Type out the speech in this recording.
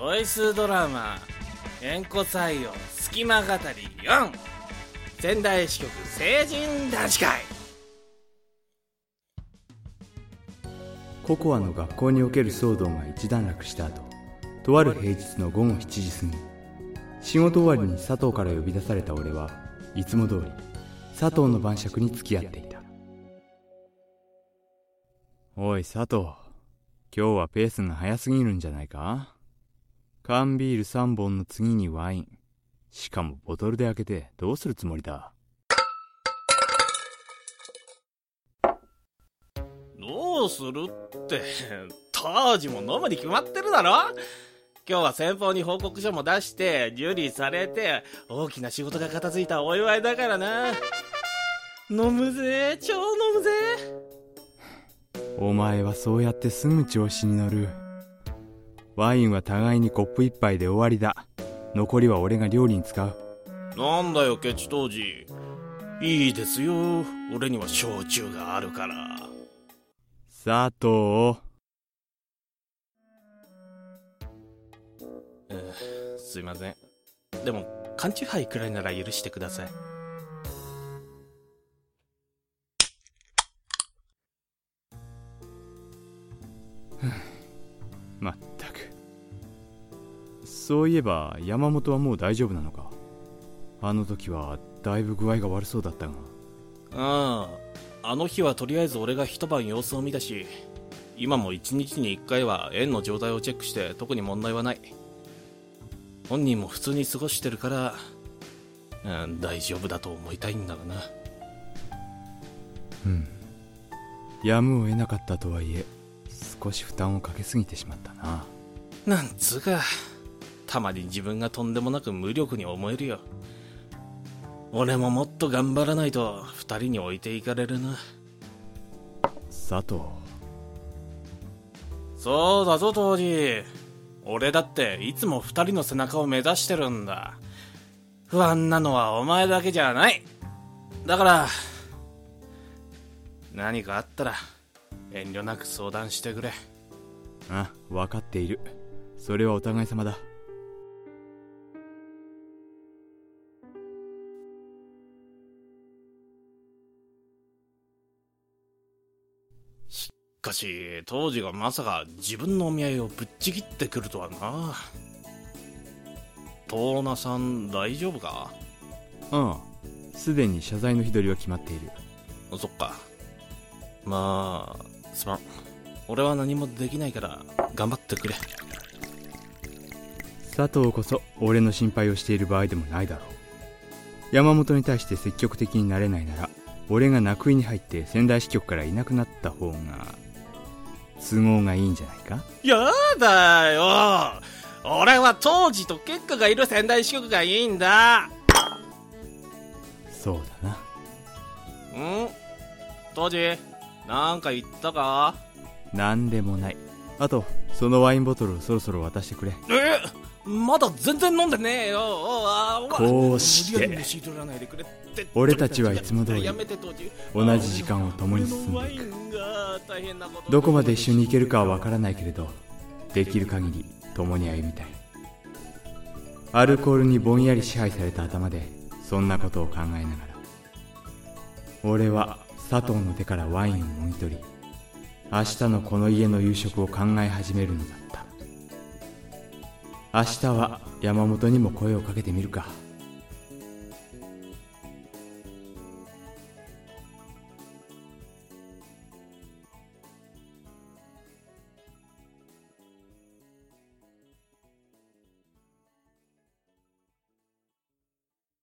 ボイスドラマ「縁故採用隙間語り4」仙台支局成人男子会。ココアの学校における騒動が一段落した後とある平日の午後7時過ぎ仕事終わりに佐藤から呼び出された俺はいつも通り佐藤の晩酌に付き合っていた。おい佐藤。今日はペースが早すぎるんじゃないか？缶ビール3本の次にワイン。しかもボトルで開けてどうするつもりだ？どうするって当時も飲むに決まってるだろ？今日は先方に報告書も出して受理されて大きな仕事が片付いたお祝いだからな。飲むぜ超飲むぜ。お前はそうやってすぐ調子に乗るワインは互いにコップ一杯で終わりだ。残りは俺が料理に使う。なんだよケチ当時。いいですよ。俺には焼酎があるから。佐藤う？んすいません。でも缶チューハイくらいなら許してくださいそういえば山本はもう大丈夫なのか？あの時はだいぶ具合が悪そうだったが。あああの日はとりあえず俺が一晩様子を見たし今も一日に一回は円の状態をチェックして特に問題はない。本人も普通に過ごしてるから、うん、大丈夫だと思いたいんだろうな。うん。やむを得なかったとはいえ少し負担をかけすぎてしまったな。なんつうかたまに自分がとんでもなく無力に思えるよ。俺ももっと頑張らないと二人に置いていかれるな。佐藤。そうだぞ当時。俺だっていつも二人の背中を目指してるんだ。不安なのはお前だけじゃない。だから何かあったら遠慮なく相談してくれ。あ分かっている。それはお互い様だかし当時がまさか自分のお見合いをぶっちぎってくるとはな。トーナさん大丈夫か？ああすでに謝罪の日取りは決まっている。そっか。まあすまん。俺は何もできないから頑張ってくれ。佐藤こそ俺の心配をしている場合でもないだろう。山本に対して積極的になれないなら俺が泣くいに入って仙台支局からいなくなった方が都合がいいんじゃないか？やだよ。俺は当時と結果がいる仙台支局がいいんだ。そうだな。ん？当時なんか言ったか？何でもない。あとそのワインボトルをそろそろ渡してくれ。え？まだ全然飲んでねえ。よあこうして。俺たちはいつも通り同じ時間を共に進んでいくどこまで一緒に行けるかは分からないけれどできる限り共に歩みたい。アルコールにぼんやり支配された頭でそんなことを考えながら。俺は佐藤の手からワインをもぎ取り明日のこの家の夕食を考え始めるのだ明日は山本にも声をかけてみるか。